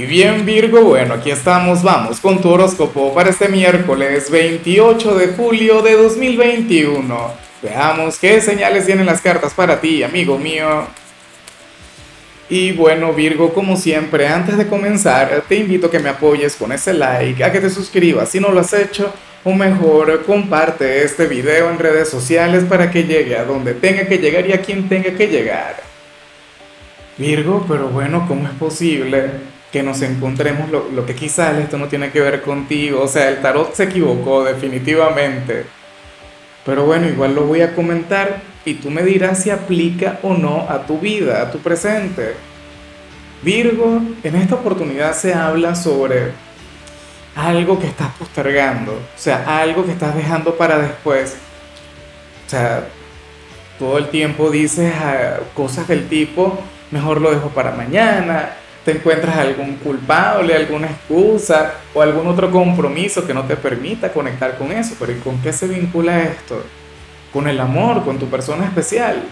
Y bien Virgo, bueno, aquí estamos, vamos con tu horóscopo para este miércoles 28 de julio de 2021. Veamos qué señales tienen las cartas para ti, amigo mío. Y bueno Virgo, como siempre, antes de comenzar, te invito a que me apoyes con ese like, a que te suscribas si no lo has hecho, o mejor, comparte este video en redes sociales para que llegue a donde tenga que llegar y a quien tenga que llegar. Virgo, pero bueno, ¿cómo es posible? Que nos encontremos lo, lo, que quizás esto no tiene que ver contigo. O sea, el tarot se equivocó definitivamente. Pero bueno, igual lo voy a comentar y tú me dirás si aplica o no a tu vida, a tu presente. Virgo, en esta oportunidad se habla sobre algo que estás postergando, o sea, algo que estás dejando para después. O sea, todo el tiempo dices ah, cosas del tipo, mejor lo dejo para mañana, te encuentras algún culpable, alguna excusa o algún otro compromiso que no te permita conectar con eso. Pero ¿y con qué se vincula esto? ¿Con el amor, con tu persona especial?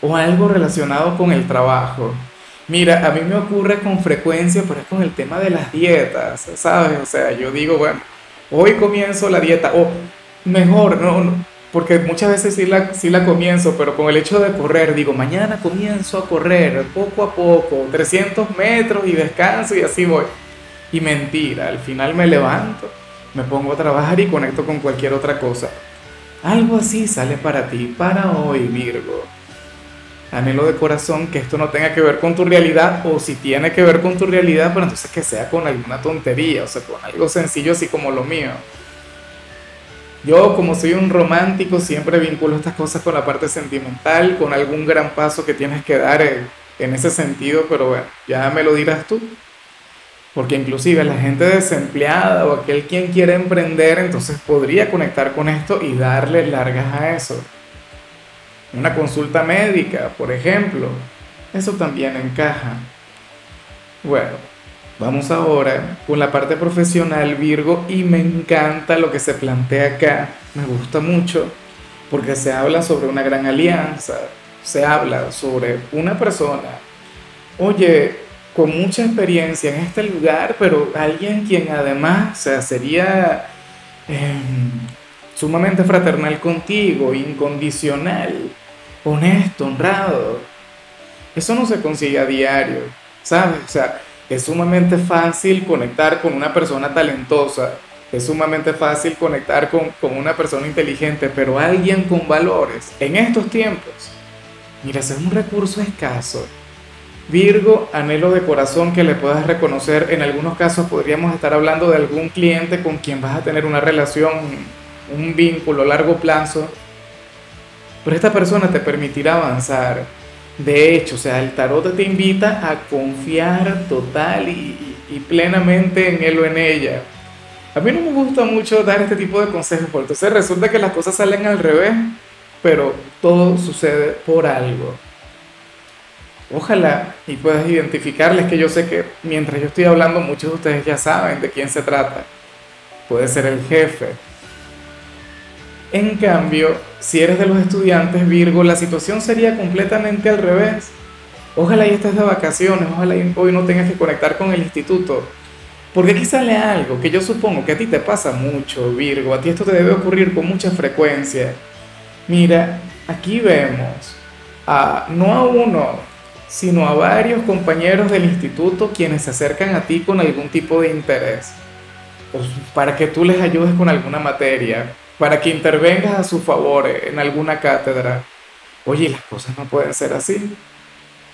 ¿O algo relacionado con el trabajo? Mira, a mí me ocurre con frecuencia, pero es con el tema de las dietas, ¿sabes? O sea, yo digo, bueno, hoy comienzo la dieta, o mejor, no, porque muchas veces sí la, sí la comienzo, pero con el hecho de correr, digo, mañana comienzo a correr poco a poco, 300 metros y descanso y así voy. Y mentira, al final me levanto, me pongo a trabajar y conecto con cualquier otra cosa. Algo así sale para ti, para hoy, Virgo. Anhelo de corazón que esto no tenga que ver con tu realidad, o si tiene que ver con tu realidad, pero entonces que sea con alguna tontería, o sea, con algo sencillo así como lo mío. Yo, como soy un romántico, siempre vinculo estas cosas con la parte sentimental, con algún gran paso que tienes que dar en, ese sentido, pero bueno, ya me lo dirás tú. Porque inclusive la gente desempleada o aquel quien quiere emprender, entonces podría conectar con esto y darle largas a eso. Una consulta médica, por ejemplo, eso también encaja. Bueno, Vamos ahora con la parte profesional Virgo y me encanta lo que se plantea acá, me gusta mucho porque se habla sobre una gran alianza, se habla sobre una persona, oye, con mucha experiencia en este lugar, pero alguien quien además sea, sería em, sumamente fraternal contigo, incondicional, honesto, honrado. Eso no se consigue a diario, ¿sabes? O sea, es sumamente fácil conectar con una persona talentosa, es sumamente fácil conectar con, con una persona inteligente, pero alguien con valores en estos tiempos, mira, es un recurso escaso. Virgo, anhelo de corazón que le puedas reconocer. En algunos casos podríamos estar hablando de algún cliente con quien vas a tener una relación, un vínculo a largo plazo. Pero esta persona te permitirá avanzar de hecho, o sea, el tarot te invita a confiar total y, plenamente en él o en ella. A mí no me gusta mucho dar este tipo de consejos, porque entonces resulta que las cosas salen al revés, pero todo sucede por algo. Ojalá y puedas identificarles que yo sé que mientras yo estoy hablando muchos de ustedes ya saben de quién se trata. Puede ser el jefe, en cambio, si eres de los estudiantes Virgo, la situación sería completamente al revés. Ojalá y estés de vacaciones, ojalá y hoy no tengas que conectar con el instituto. Porque aquí sale algo que yo supongo que a ti te pasa mucho, Virgo. A ti esto te debe ocurrir con mucha frecuencia. Mira, aquí vemos a no a uno, sino a varios compañeros del instituto quienes se acercan a ti con algún tipo de interés. Pues, para que tú les ayudes con alguna materia, para que intervengas a su favor en alguna cátedra. Oye, las cosas no pueden ser así.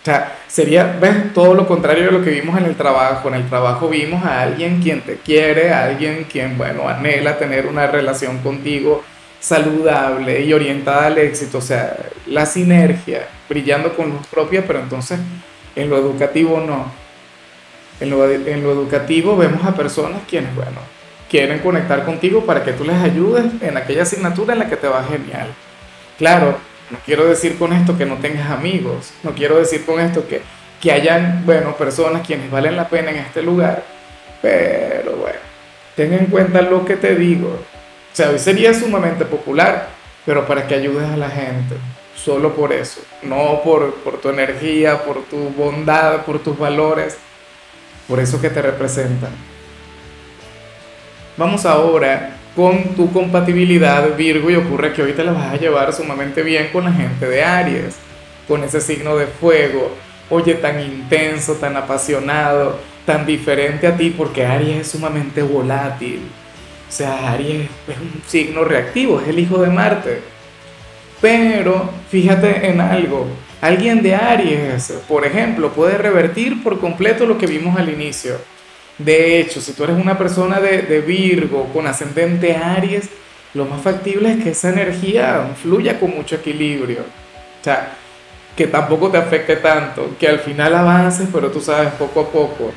O sea, sería, ves, todo lo contrario de lo que vimos en el trabajo. En el trabajo vimos a alguien quien te quiere, a alguien quien, bueno, anhela tener una relación contigo saludable y orientada al éxito. O sea, la sinergia, brillando con luz propia, pero entonces en lo educativo no. En lo, en lo educativo vemos a personas quienes, bueno, quieren conectar contigo para que tú les ayudes en aquella asignatura en la que te va genial. Claro, no quiero decir con esto que no tengas amigos, no quiero decir con esto que, que hayan, bueno, personas quienes valen la pena en este lugar, pero bueno, ten en cuenta lo que te digo. O sea, hoy sería sumamente popular, pero para que ayudes a la gente, solo por eso, no por, por tu energía, por tu bondad, por tus valores. por eso que te representan. Vamos ahora con tu compatibilidad Virgo y ocurre que hoy te la vas a llevar sumamente bien con la gente de Aries, con ese signo de fuego, oye, tan intenso, tan apasionado, tan diferente a ti, porque Aries es sumamente volátil. O sea, Aries es un signo reactivo, es el hijo de Marte. Pero fíjate en algo, alguien de Aries, por ejemplo, puede revertir por completo lo que vimos al inicio de hecho, si tú eres una persona de, Virgo con ascendente Aries, lo más factible es que esa energía fluya con mucho equilibrio. O sea, que tampoco te afecte tanto, que al final avances, pero tú sabes, poco a poco.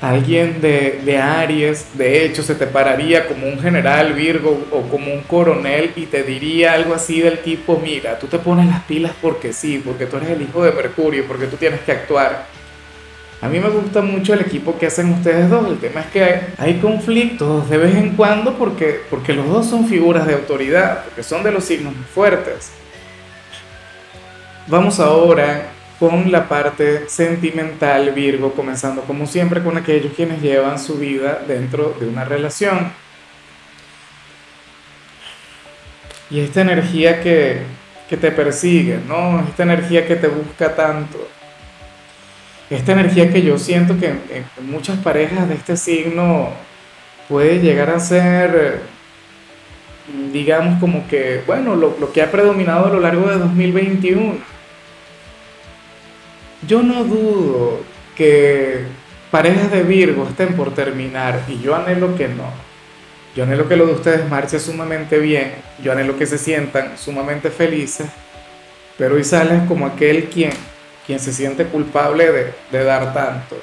Alguien de, de, Aries, de hecho, se te pararía como un general Virgo o como un coronel y te diría algo así del tipo, mira, tú te pones las pilas porque sí, porque tú eres el hijo de Mercurio, porque tú tienes que actuar. A mí me gusta mucho el equipo que hacen ustedes dos. El tema es que hay conflictos de vez en cuando porque, porque los dos son figuras de autoridad, porque son de los signos fuertes. Vamos ahora con la parte sentimental Virgo, comenzando como siempre con aquellos quienes llevan su vida dentro de una relación. Y esta energía que, que te persigue, ¿no? Esta energía que te busca tanto esta energía que yo siento que en, muchas parejas de este signo puede llegar a ser, digamos, como que, bueno, lo, que ha predominado a lo largo de 2021. Yo no dudo que parejas de Virgo estén por terminar y yo anhelo que no. Yo anhelo que lo de ustedes marche sumamente bien, yo anhelo que se sientan sumamente felices, pero hoy sales como aquel quien quien se siente culpable de, dar tanto.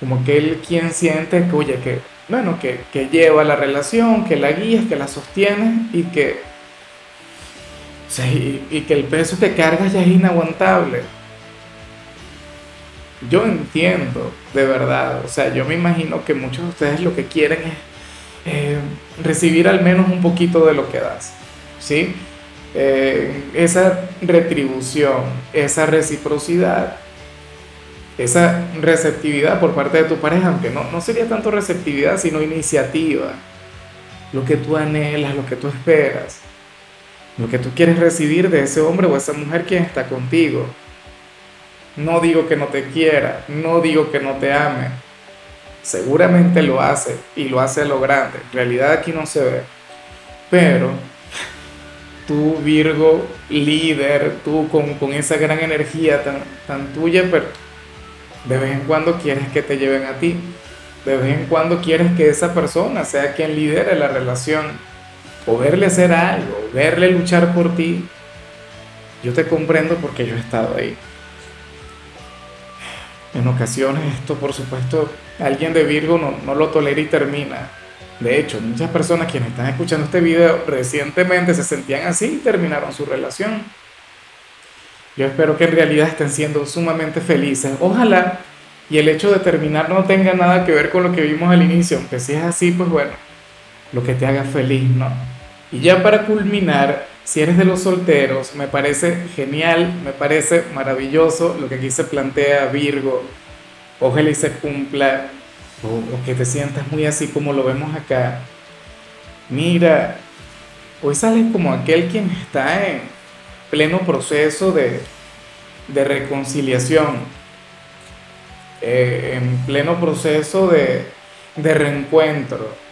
Como aquel quien siente que, oye, que, bueno, que, lleva la relación, que la guía, que la sostiene y que, y, que el peso que carga ya es inaguantable. Yo entiendo, de verdad, o sea, yo me imagino que muchos de ustedes lo que quieren es eh, recibir al menos un poquito de lo que das, ¿sí? Eh, esa retribución, esa reciprocidad, esa receptividad por parte de tu pareja, aunque no, no sería tanto receptividad, sino iniciativa, lo que tú anhelas, lo que tú esperas, lo que tú quieres recibir de ese hombre o esa mujer quien está contigo. No digo que no te quiera, no digo que no te ame. Seguramente lo hace y lo hace a lo grande. En realidad aquí no se ve. Pero tú Virgo líder, tú con, esa gran energía tan, tan tuya, pero de vez en cuando quieres que te lleven a ti, de vez en cuando quieres que esa persona sea quien lidere la relación, o verle hacer algo, verle luchar por ti. Yo te comprendo porque yo he estado ahí. En ocasiones esto, por supuesto, alguien de Virgo no, no lo tolera y termina. De hecho, muchas personas quienes están escuchando este video recientemente se sentían así y terminaron su relación. Yo espero que en realidad estén siendo sumamente felices. Ojalá y el hecho de terminar no tenga nada que ver con lo que vimos al inicio, aunque si es así, pues bueno, lo que te haga feliz, ¿no? Y ya para culminar, si eres de los solteros, me parece genial, me parece maravilloso lo que aquí se plantea Virgo. Ojalá y se cumpla o, que te sientas muy así como lo vemos acá, mira, hoy sales como aquel quien está en pleno proceso de, reconciliación, eh, en pleno proceso de, de reencuentro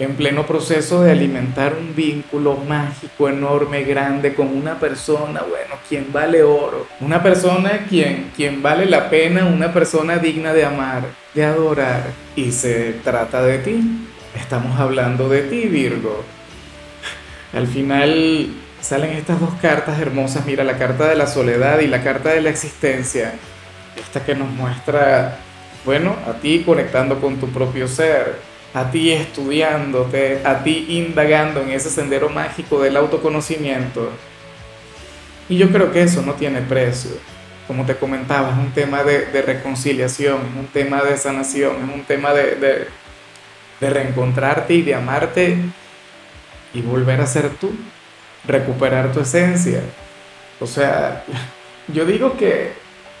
en pleno proceso de alimentar un vínculo mágico, enorme, grande con una persona, bueno, quien vale oro, una persona quien, quien vale la pena, una persona digna de amar, de adorar, y se trata de ti. Estamos hablando de ti, Virgo. Al final salen estas dos cartas hermosas, mira, la carta de la soledad y la carta de la existencia, esta que nos muestra, bueno, a ti conectando con tu propio ser, a ti estudiándote, a ti indagando en ese sendero mágico del autoconocimiento. Y yo creo que eso no tiene precio. Como te comentaba, es un tema de, reconciliación, es un tema de sanación, es un tema de, de, reencontrarte y de amarte y volver a ser tú, recuperar tu esencia. O sea, yo digo que,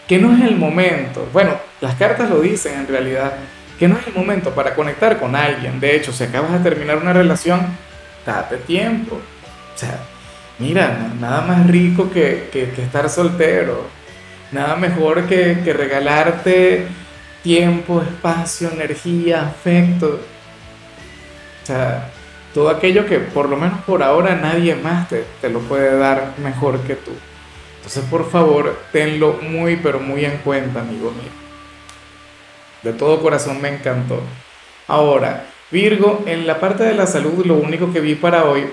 que no es el momento. Bueno, Las cartas lo dicen en realidad, que no es el momento para conectar con alguien. De hecho, si acabas de terminar una relación, date tiempo. O sea, mira, nada más rico que, que, estar soltero. Nada mejor que, que regalarte tiempo, espacio, energía, afecto. O sea, todo aquello que por lo menos por ahora nadie más te, te, lo puede dar mejor que tú. Entonces, por favor, tenlo muy, pero muy en cuenta, amigo mío. De todo corazón me encantó. Ahora, Virgo, en la parte de la salud lo único que vi para hoy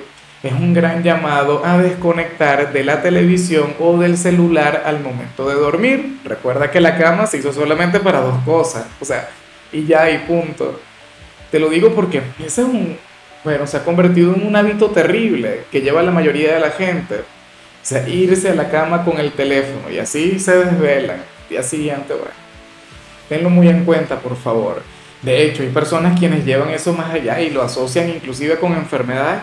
es un gran llamado a desconectar de la televisión o del celular al momento de dormir. Recuerda que la cama se hizo solamente para dos cosas, o sea, y ya y punto. Te lo digo porque ese es un, bueno, se ha convertido en un hábito terrible que lleva la mayoría de la gente. O sea, irse a la cama con el teléfono y así se desvelan. Y así bueno. Tenlo muy en cuenta, por favor. De hecho, hay personas quienes llevan eso más allá y lo asocian inclusive con enfermedades.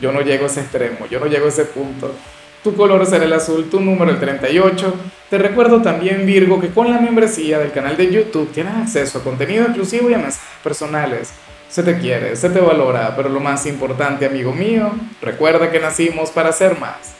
Yo no llego a ese extremo, yo no llego a ese punto. Tu color será el azul, tu número el 38. Te recuerdo también, Virgo, que con la membresía del canal de YouTube tienes acceso a contenido exclusivo y a mensajes personales. Se te quiere, se te valora, pero lo más importante, amigo mío, recuerda que nacimos para ser más.